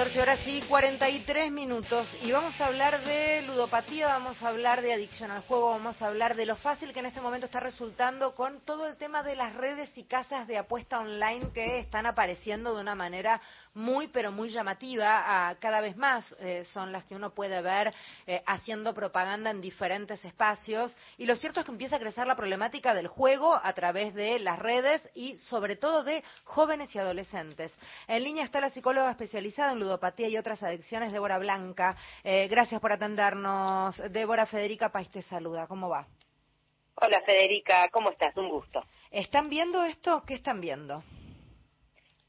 14 horas y 43 minutos. Y vamos a hablar de ludopatía, vamos a hablar de adicción al juego, vamos a hablar de lo fácil que en este momento está resultando con todo el tema de las redes y casas de apuesta online que están apareciendo de una manera muy pero muy llamativa, cada vez más eh, son las que uno puede ver eh, haciendo propaganda en diferentes espacios. Y lo cierto es que empieza a crecer la problemática del juego a través de las redes y sobre todo de jóvenes y adolescentes. En línea está la psicóloga especializada en ludopatía y otras adicciones, Débora Blanca. Eh, gracias por atendernos. Débora Federica País te saluda. ¿Cómo va? Hola Federica, ¿cómo estás? Un gusto. ¿Están viendo esto? ¿Qué están viendo?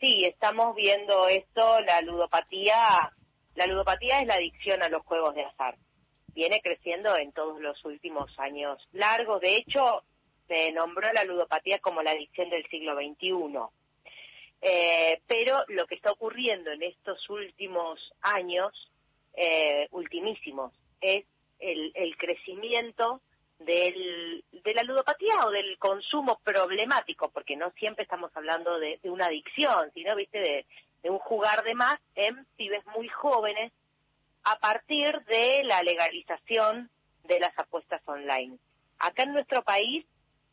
Sí, estamos viendo esto, la ludopatía. La ludopatía es la adicción a los juegos de azar. Viene creciendo en todos los últimos años largos. De hecho, se nombró la ludopatía como la adicción del siglo XXI. Eh, pero lo que está ocurriendo en estos últimos años, eh, ultimísimos, es el, crecimiento del, de la ludopatía o del consumo problemático, porque no siempre estamos hablando de, una adicción, sino, viste, de, de, un jugar de más en pibes muy jóvenes a partir de la legalización de las apuestas online. Acá en nuestro país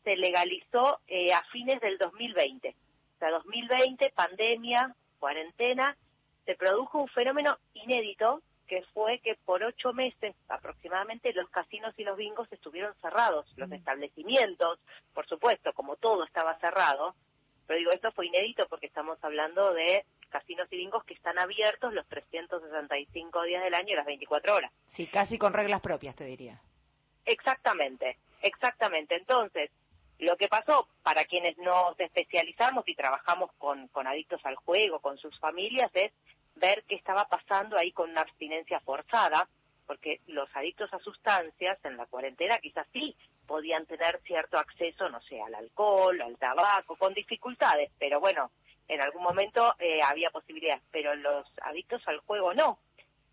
se legalizó eh, a fines del 2020 sea, 2020, pandemia, cuarentena, se produjo un fenómeno inédito que fue que por ocho meses aproximadamente los casinos y los bingos estuvieron cerrados, los mm. establecimientos, por supuesto, como todo estaba cerrado, pero digo, esto fue inédito porque estamos hablando de casinos y bingos que están abiertos los 365 días del año y las 24 horas. Sí, casi con reglas propias, te diría. Exactamente, exactamente. Entonces, lo que pasó, para quienes nos especializamos y trabajamos con, adictos al juego, con sus familias, es ver qué estaba pasando ahí con una abstinencia forzada, porque los adictos a sustancias en la cuarentena quizás sí podían tener cierto acceso, no sé, al alcohol, al tabaco, con dificultades, pero bueno, en algún momento eh, había posibilidades, pero los adictos al juego no.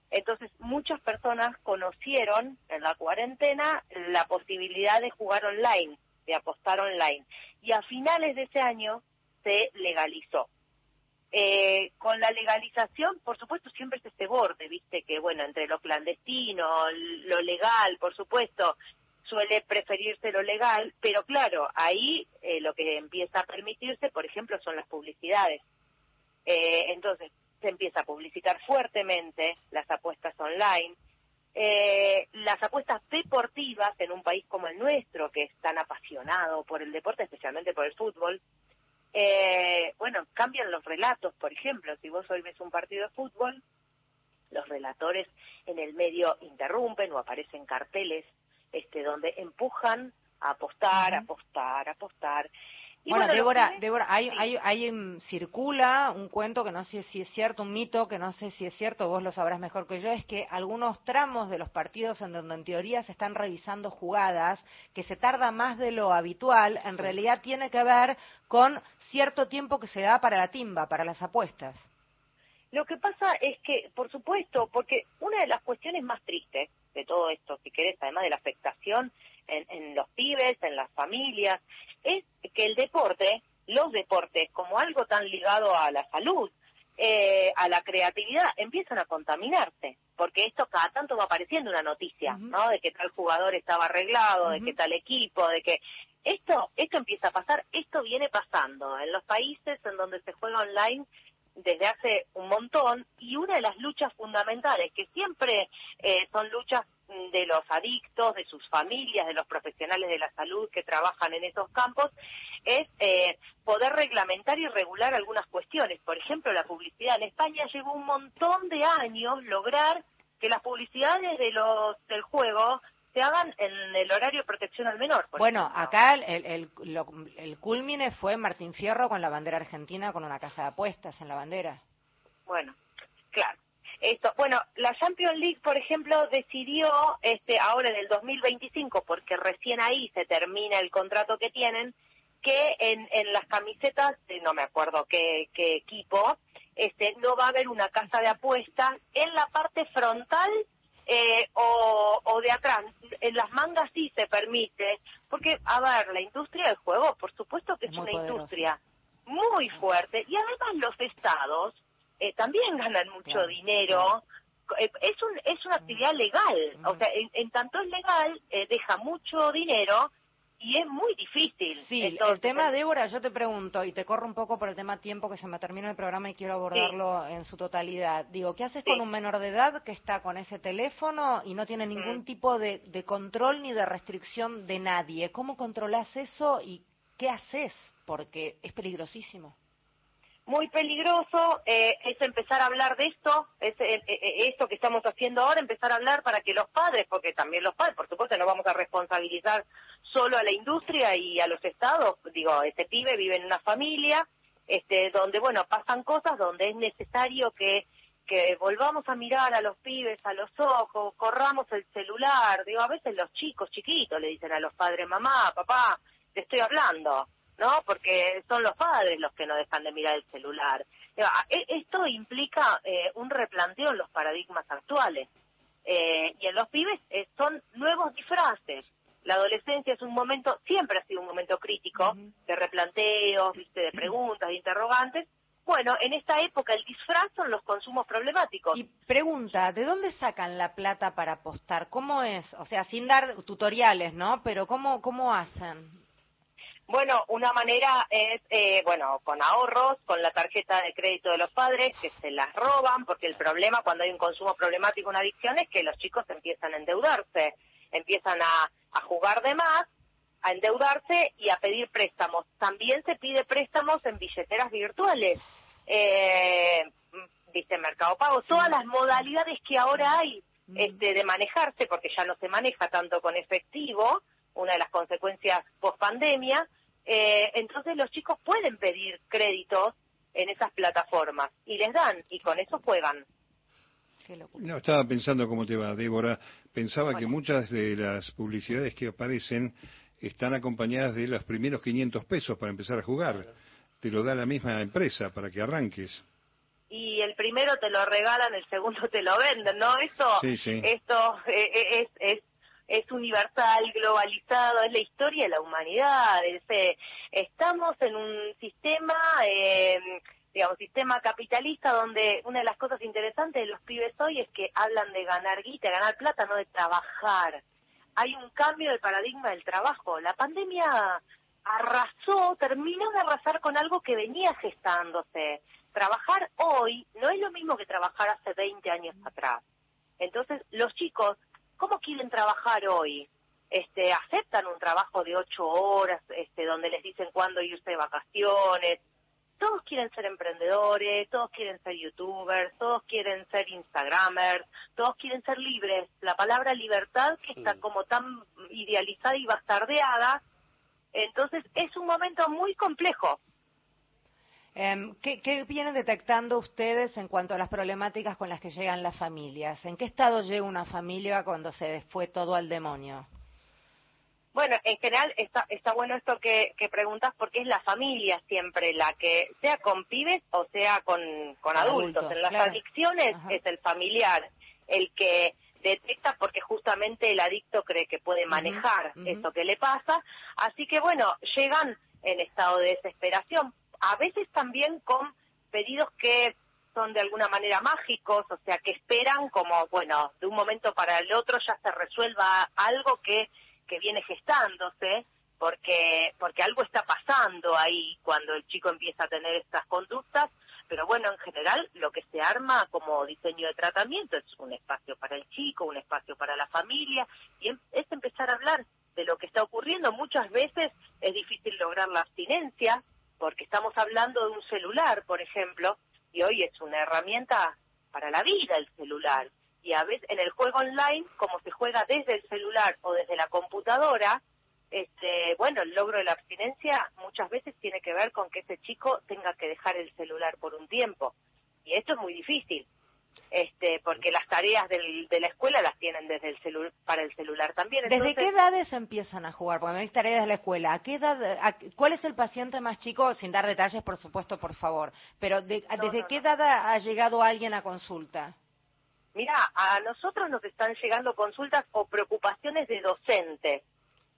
Entonces, muchas personas conocieron en la cuarentena la posibilidad de jugar online de apostar online. Y a finales de ese año se legalizó. Eh, con la legalización, por supuesto, siempre es este borde, viste, que bueno, entre lo clandestino, lo legal, por supuesto, suele preferirse lo legal, pero claro, ahí eh, lo que empieza a permitirse, por ejemplo, son las publicidades. Eh, entonces, se empieza a publicitar fuertemente las apuestas online, eh, las apuestas deportivas en un país como el nuestro, que es tan apasionado por el deporte, especialmente por el fútbol, eh, bueno, cambian los relatos, por ejemplo, si vos hoy ves un partido de fútbol, los relatores en el medio interrumpen o aparecen carteles este, donde empujan a apostar, apostar, apostar bueno, Débora, Débora, hay, hay, hay, circula un cuento que no sé si es cierto, un mito que no sé si es cierto, vos lo sabrás mejor que yo, es que algunos tramos de los partidos en donde en teoría se están revisando jugadas, que se tarda más de lo habitual, en realidad tiene que ver con cierto tiempo que se da para la timba, para las apuestas. Lo que pasa es que, por supuesto, porque una de las cuestiones más tristes de todo esto, si querés, además de la afectación en, los pibes, en las familias, es que el deporte, los deportes, como algo tan ligado a la salud, eh, a la creatividad, empiezan a contaminarse, porque esto cada tanto va apareciendo una noticia, ¿no? De que tal jugador estaba arreglado, de que tal equipo, de que esto, esto empieza a pasar, esto viene pasando en los países en donde se juega online desde hace un montón y una de las luchas fundamentales que siempre eh, son luchas de los adictos, de sus familias, de los profesionales de la salud que trabajan en esos campos, es eh, poder reglamentar y regular algunas cuestiones. Por ejemplo, la publicidad. En España llevó un montón de años lograr que las publicidades de los del juego se hagan en el horario de protección al menor. bueno, acá el, el, el culmine fue Martín Fierro con la bandera argentina, con una casa de apuestas en la bandera. Bueno, claro. Esto, bueno, la Champions League, por ejemplo, decidió este ahora en el 2025, porque recién ahí se termina el contrato que tienen, que en, en las camisetas, no me acuerdo qué, qué equipo, este, no va a haber una casa de apuestas en la parte frontal eh, o, o, de atrás. En las mangas sí se permite, porque, a ver, la industria del juego, por supuesto que es, una industria muy fuerte, y además los estados eh, también ganan mucho dinero. Eh, es, un, es una actividad legal, o sea, en, tanto es legal, eh, deja mucho dinero y es muy difícil. Sí, el tema, Débora, yo te pregunto, y te corro un poco por el tema tiempo que se me termina el programa y quiero abordarlo en su totalidad. Digo, ¿qué haces con un menor de edad que está con ese teléfono y no tiene ningún tipo de, de, control ni de restricción de nadie? ¿Cómo controlas eso y qué haces? Porque es peligrosísimo muy peligroso eh, es empezar a hablar de esto, es eh, eh, esto que estamos haciendo ahora, empezar a hablar para que los padres, porque también los padres, por supuesto, no vamos a responsabilizar solo a la industria y a los estados, digo, este pibe vive en una familia, este, donde, bueno, pasan cosas, donde es necesario que, que volvamos a mirar a los pibes a los ojos, corramos el celular, digo, a veces los chicos chiquitos le dicen a los padres, mamá, papá, te estoy hablando, ¿no? Porque son los padres los que no dejan de mirar el celular. E, esto implica eh, un replanteo en los paradigmas actuales. Eh, y en los pibes eh, son nuevos disfraces. La adolescencia es un momento, siempre ha sido un momento crítico, de replanteos, ¿viste? de preguntas, de interrogantes. Bueno, en esta época el disfraz son los consumos problemáticos. Y pregunta, ¿de dónde sacan la plata para apostar? ¿Cómo es? O sea, sin dar tutoriales, ¿no? Pero ¿cómo, cómo hacen? Bueno, una manera es, eh, bueno, con ahorros, con la tarjeta de crédito de los padres, que se las roban, porque el problema cuando hay un consumo problemático, una adicción, es que los chicos empiezan a endeudarse, empiezan a, jugar de más, a endeudarse y a pedir préstamos. También se pide préstamos en billeteras virtuales, eh, viste, Mercado Pago, todas las modalidades que ahora hay este, de manejarse, porque ya no se maneja tanto con efectivo, una de las consecuencias post pandemia, eh, entonces los chicos pueden pedir créditos en esas plataformas y les dan y con eso juegan. No, estaba pensando cómo te va, Débora. Pensaba que muchas de las publicidades que aparecen están acompañadas de los primeros 500 pesos para empezar a jugar. Te lo da la misma empresa para que arranques. Y el primero te lo regalan, el segundo te lo venden, ¿no? Eso, esto eh, eh, es, es es universal, globalizado, es la historia de la humanidad. Eh, estamos en un sistema, eh, digamos, sistema capitalista donde una de las cosas interesantes de los pibes hoy es que hablan de ganar guita, ganar plata, no de trabajar. Hay un cambio de paradigma del trabajo. La pandemia arrasó, terminó de arrasar con algo que venía gestándose. Trabajar hoy no es lo mismo que trabajar hace 20 años atrás. Entonces, los chicos ¿cómo quieren trabajar hoy? Este, aceptan un trabajo de ocho horas, este, donde les dicen cuándo irse de vacaciones. Todos quieren ser emprendedores, todos quieren ser youtubers, todos quieren ser instagramers, todos quieren ser libres. La palabra libertad que está como tan idealizada y bastardeada, entonces es un momento muy complejo Em, ¿qué, vienen detectando ustedes en cuanto a las problemáticas con las que llegan las familias? ¿En qué estado llega una familia cuando se fue todo al demonio? Bueno, en general está, está bueno esto que, preguntas porque es la familia siempre la que, sea con pibes o sea con, adultos. En las adicciones es el familiar el que detecta porque justamente el adicto cree que puede manejar eso que le pasa. Así que bueno, llegan en estado de desesperación a veces también con pedidos que son de alguna manera mágicos, o sea, que esperan como, bueno, de un momento para el otro ya se resuelva algo que, que viene gestándose, porque, porque algo está pasando ahí cuando el chico empieza a tener estas conductas, pero bueno, en general lo que se arma como diseño de tratamiento es un espacio para el chico, un espacio para la familia, y em, es empezar a hablar de lo que está ocurriendo. Muchas veces es difícil lograr la abstinencia, porque estamos hablando de un celular, por ejemplo, y hoy es una herramienta para la vida el celular. Y a veces en el juego online, como se juega desde el celular o desde la computadora, este, bueno, el logro de la abstinencia muchas veces tiene que ver con que ese chico tenga que dejar el celular por un tiempo. Y esto es muy difícil este, porque las tareas del, de la escuela las tienen desde el celu para el celular también. ¿Desde qué edades empiezan a jugar? Porque hay tareas de la escuela. ¿A qué edad, ¿Cuál es el paciente más chico? Sin dar detalles, por supuesto, por favor. Pero ¿desde qué edad ha llegado alguien a consulta? Mira, a nosotros nos están llegando consultas o preocupaciones de docentes,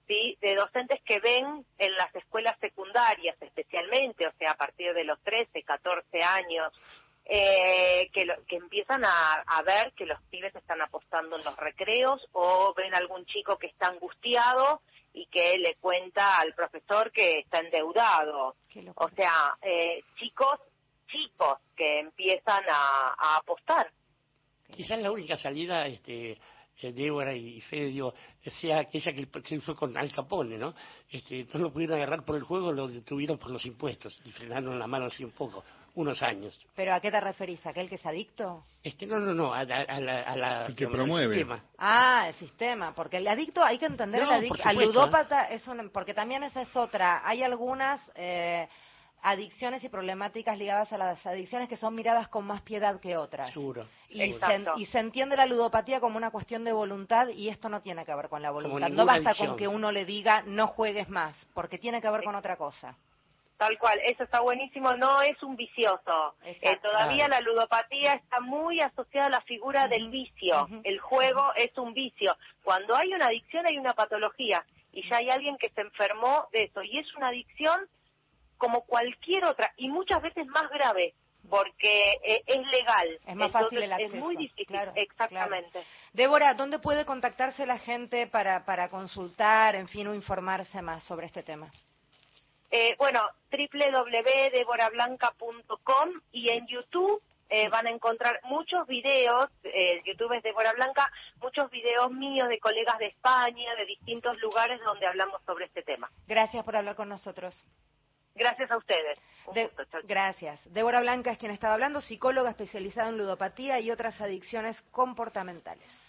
¿sí? De docentes que ven en las escuelas secundarias especialmente, o sea, a partir de los 13, 14 años, eh, que, que empiezan a, ver que los pibes están apostando en los recreos o ven algún chico que está angustiado y que le cuenta al profesor que está endeudado. O sea, eh, chicos, chicos que empiezan a, apostar. Quizás la única salida, este, eh, Débora y Fede, digo, sea aquella que se usó con Al Capone, ¿no? Este, no lo pudieron agarrar por el juego, lo detuvieron por los impuestos y frenaron la mano así un poco unos años. ¿Pero a qué te referís? ¿A aquel que es adicto? Este, no, no, no, a, la... que promueve. sistema. Ah, el sistema, porque el adicto, hay que entender el adicto, al ludópata, es un, porque también esa es otra, hay algunas... Eh, adicciones y problemáticas ligadas a las adicciones que son miradas con más piedad que otras. Seguro. Y, se, y, se, entiende la ludopatía como una cuestión de voluntad y esto no tiene que ver con la voluntad. No basta con que uno le diga no juegues más, porque tiene que ver con otra cosa. Tal cual, eso está buenísimo, no es un vicioso. Eh, todavía la ludopatía está muy asociada a la figura del vicio. El juego es un vicio. Cuando hay una adicción hay una patología y ya hay alguien que se enfermó de eso. Y es una adicción como cualquier otra y muchas veces más grave porque eh, es legal. Es más fácil el acceso. Es muy difícil, exactamente. Débora, ¿dónde puede contactarse la gente para, para consultar, en fin, o informarse más sobre este tema? Eh, bueno, www.deborablanca.com y en YouTube eh, van a encontrar muchos videos, eh, YouTube es Débora Blanca, muchos videos míos de colegas de España, de distintos lugares donde hablamos sobre este tema. Gracias por hablar con nosotros. Gracias a ustedes. gracias. Débora Blanca es quien estaba hablando, psicóloga especializada en ludopatía y otras adicciones comportamentales.